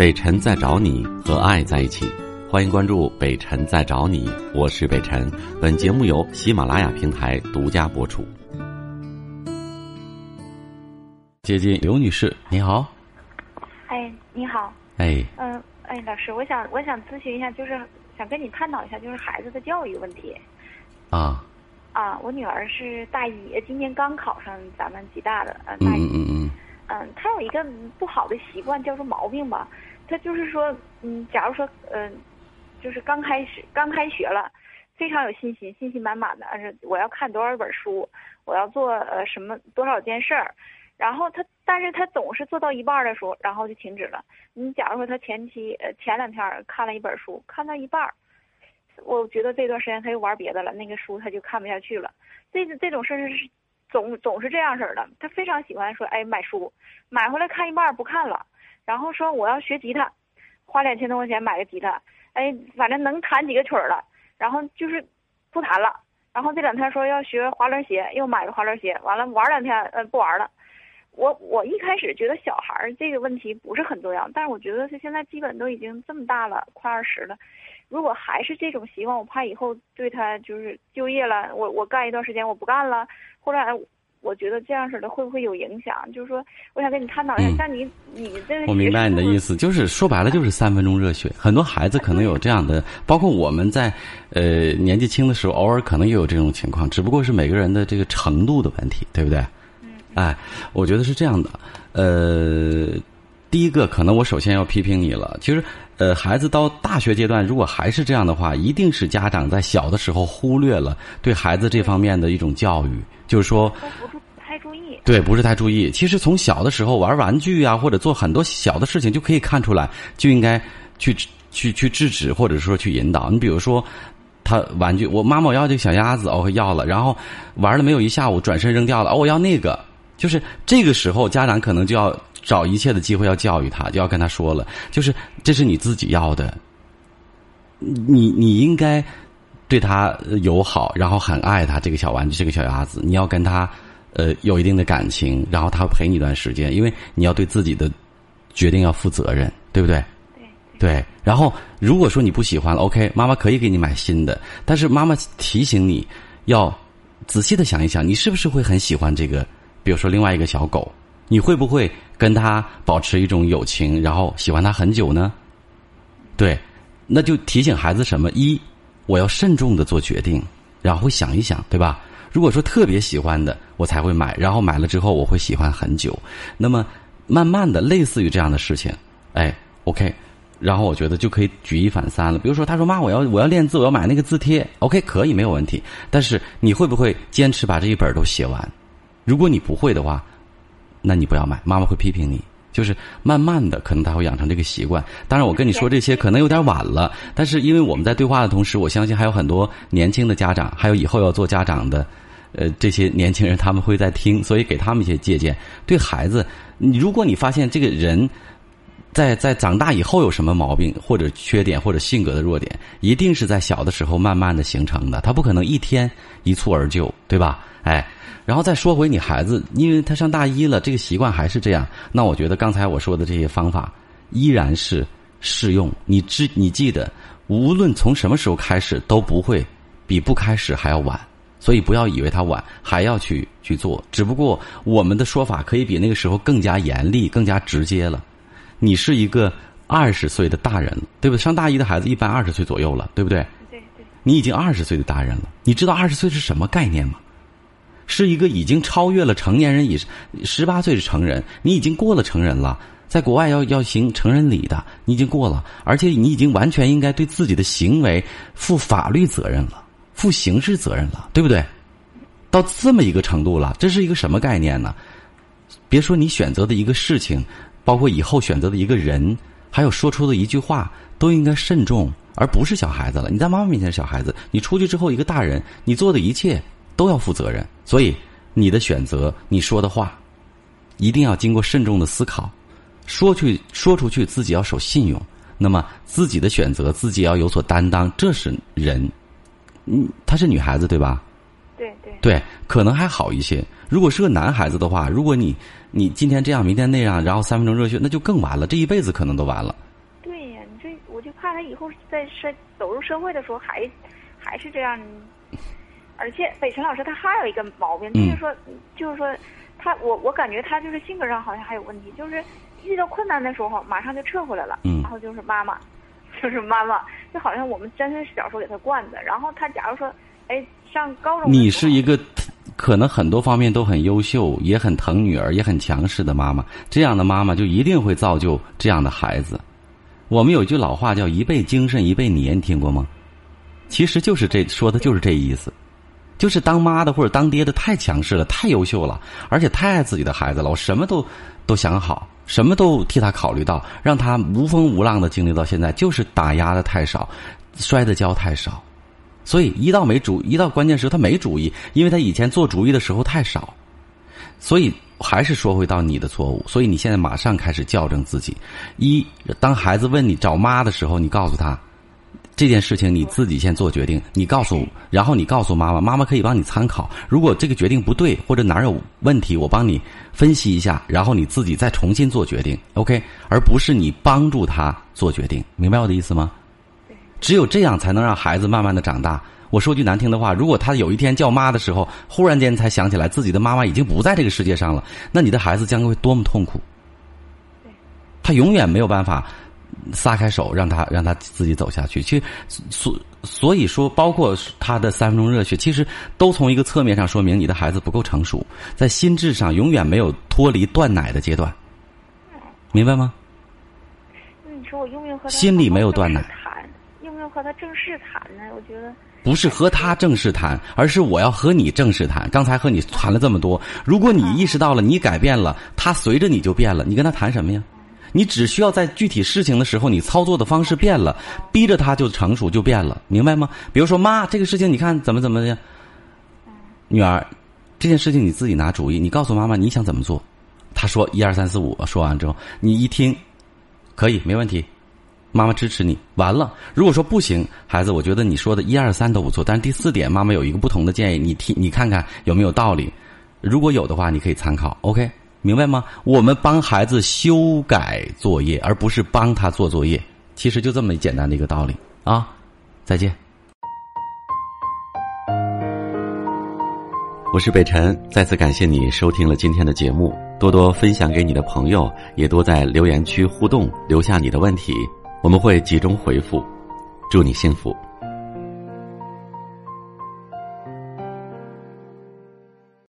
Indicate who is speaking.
Speaker 1: 北辰在找你和爱在一起，欢迎关注北辰在找你，我是北辰。本节目由喜马拉雅平台独家播出。接近刘女士，你好。
Speaker 2: 哎，你好。
Speaker 1: 哎。
Speaker 2: 嗯，哎，老师，我想我想咨询一下，就是想跟你探讨一下，就是孩子的教育问题。
Speaker 1: 啊。
Speaker 2: 啊，我女儿是大一，今年刚考上咱们吉大的，
Speaker 1: 嗯大一。嗯嗯嗯。
Speaker 2: 嗯，他有一个不好的习惯，叫做毛病吧。他就是说，嗯，假如说，嗯，就是刚开始刚开学了，非常有信心，信心满满的，是我要看多少本书，我要做呃什么多少件事儿。然后他，但是他总是做到一半的时候，然后就停止了。你假如说他前期呃前两天看了一本书，看到一半，我觉得这段时间他又玩别的了，那个书他就看不下去了。这这种事儿是。总总是这样式儿的，他非常喜欢说，哎，买书，买回来看一半不看了，然后说我要学吉他，花两千多块钱买个吉他，哎，反正能弹几个曲儿了，然后就是不弹了，然后这两天说要学滑轮鞋，又买个滑轮鞋，完了玩两天，呃，不玩了。我我一开始觉得小孩儿这个问题不是很重要，但是我觉得他现在基本都已经这么大了，快二十了，如果还是这种习惯，我怕以后对他就是就业了，我我干一段时间我不干了。后来，我觉得这样式的会不会有影响？就是说，我想跟你探讨一下，像你，你这
Speaker 1: 我明白你的意思，就是说白了就是三分钟热血。很多孩子可能有这样的，包括我们在呃年纪轻的时候，偶尔可能也有这种情况，只不过是每个人的这个程度的问题，对不对？
Speaker 2: 嗯。
Speaker 1: 哎，我觉得是这样的。呃，第一个可能我首先要批评你了。其实，呃，孩子到大学阶段，如果还是这样的话，一定是家长在小的时候忽略了对孩子这方面的一种教育。就是说，
Speaker 2: 不太注意。
Speaker 1: 对，不是太注意。其实从小的时候玩玩具啊，或者做很多小的事情，就可以看出来，就应该去去去制止，或者说去引导。你比如说，他玩具，我妈妈我要这个小鸭子，哦，要了，然后玩了没有一下午，转身扔掉了，哦，我要那个。就是这个时候，家长可能就要找一切的机会要教育他，就要跟他说了，就是这是你自己要的，你你应该。对他友好，然后很爱他这个小玩具，这个小鸭子，你要跟他，呃，有一定的感情，然后他陪你一段时间，因为你要对自己的决定要负责任，对不对？
Speaker 2: 对。
Speaker 1: 对。然后，如果说你不喜欢了，OK，妈妈可以给你买新的，但是妈妈提醒你要仔细的想一想，你是不是会很喜欢这个？比如说另外一个小狗，你会不会跟他保持一种友情，然后喜欢他很久呢？对，那就提醒孩子什么一。我要慎重的做决定，然后想一想，对吧？如果说特别喜欢的，我才会买，然后买了之后我会喜欢很久。那么慢慢的，类似于这样的事情，哎，OK，然后我觉得就可以举一反三了。比如说，他说妈，我要我要练字，我要买那个字帖，OK，可以没有问题。但是你会不会坚持把这一本都写完？如果你不会的话，那你不要买，妈妈会批评你。就是慢慢的，可能他会养成这个习惯。当然，我跟你说这些可能有点晚了，但是因为我们在对话的同时，我相信还有很多年轻的家长，还有以后要做家长的，呃，这些年轻人他们会在听，所以给他们一些借鉴。对孩子，如果你发现这个人，在在长大以后有什么毛病或者缺点或者性格的弱点，一定是在小的时候慢慢的形成的，他不可能一天一蹴而就，对吧？哎。然后再说回你孩子，因为他上大一了，这个习惯还是这样。那我觉得刚才我说的这些方法依然是适用。你记你记得，无论从什么时候开始都不会比不开始还要晚。所以不要以为他晚，还要去去做。只不过我们的说法可以比那个时候更加严厉、更加直接了。你是一个二十岁的大人，对不对？上大一的孩子一般二十岁左右了，对不对？
Speaker 2: 对对。
Speaker 1: 你已经二十岁的大人了，你知道二十岁是什么概念吗？是一个已经超越了成年人以十八岁是成人，你已经过了成人了，在国外要要行成人礼的，你已经过了，而且你已经完全应该对自己的行为负法律责任了，负刑事责任了，对不对？到这么一个程度了，这是一个什么概念呢？别说你选择的一个事情，包括以后选择的一个人，还有说出的一句话，都应该慎重，而不是小孩子了。你在妈妈面前是小孩子，你出去之后一个大人，你做的一切。都要负责任，所以你的选择，你说的话，一定要经过慎重的思考。说去说出去，自己要守信用。那么自己的选择，自己要有所担当。这是人，嗯，她是女孩子对吧？
Speaker 2: 对对。
Speaker 1: 对，可能还好一些。如果是个男孩子的话，如果你你今天这样，明天那样，然后三分钟热血，那就更完了，这一辈子可能都完了。
Speaker 2: 对呀，你这我就怕他以后在社走入社会的时候还还是这样。而且北辰老师他还有一个毛病，就是说，就是说，他我我感觉他就是性格上好像还有问题，就是遇到困难的时候马上就撤回来了，然后就是妈妈，就是妈妈，就好像我们真是小时候给他惯的。然后他假如说，哎，上高中，
Speaker 1: 你是一个可能很多方面都很优秀，也很疼女儿，也很强势的妈妈，这样的妈妈就一定会造就这样的孩子。我们有句老话叫“一辈精神一辈黏”，听过吗？其实就是这说的就是这意思。就是当妈的或者当爹的太强势了，太优秀了，而且太爱自己的孩子了。我什么都都想好，什么都替他考虑到，让他无风无浪的经历到现在，就是打压的太少，摔的跤太少。所以一到没主，一到关键时候他没主意，因为他以前做主意的时候太少。所以还是说回到你的错误。所以你现在马上开始校正自己。一，当孩子问你找妈的时候，你告诉他。这件事情你自己先做决定，你告诉，然后你告诉妈妈，妈妈可以帮你参考。如果这个决定不对或者哪儿有问题，我帮你分析一下，然后你自己再重新做决定，OK？而不是你帮助他做决定，明白我的意思吗？只有这样才能让孩子慢慢的长大。我说句难听的话，如果他有一天叫妈的时候，忽然间才想起来自己的妈妈已经不在这个世界上了，那你的孩子将会多么痛苦？他永远没有办法。撒开手，让他让他自己走下去。其实，所所以说，包括他的三分钟热血，其实都从一个侧面上说明你的孩子不够成熟，在心智上永远没有脱离断奶的阶段。明白吗？
Speaker 2: 你说我用不用和
Speaker 1: 心里没有断奶？
Speaker 2: 和他正式谈呢？我觉得
Speaker 1: 不是和他正式谈，而是我要和你正式谈。刚才和你谈了这么多，如果你意识到了你改变了，他随着你就变了，你跟他谈什么呀？你只需要在具体事情的时候，你操作的方式变了，逼着他就成熟就变了，明白吗？比如说，妈，这个事情你看怎么怎么的，女儿，这件事情你自己拿主意，你告诉妈妈你想怎么做。他说一二三四五，说完之后，你一听，可以没问题，妈妈支持你。完了，如果说不行，孩子，我觉得你说的一二三都不错，但是第四点，妈妈有一个不同的建议，你听，你看看有没有道理？如果有的话，你可以参考。OK。明白吗？我们帮孩子修改作业，而不是帮他做作业。其实就这么简单的一个道理啊！再见。我是北辰，再次感谢你收听了今天的节目，多多分享给你的朋友，也多在留言区互动，留下你的问题，我们会集中回复。祝你幸福。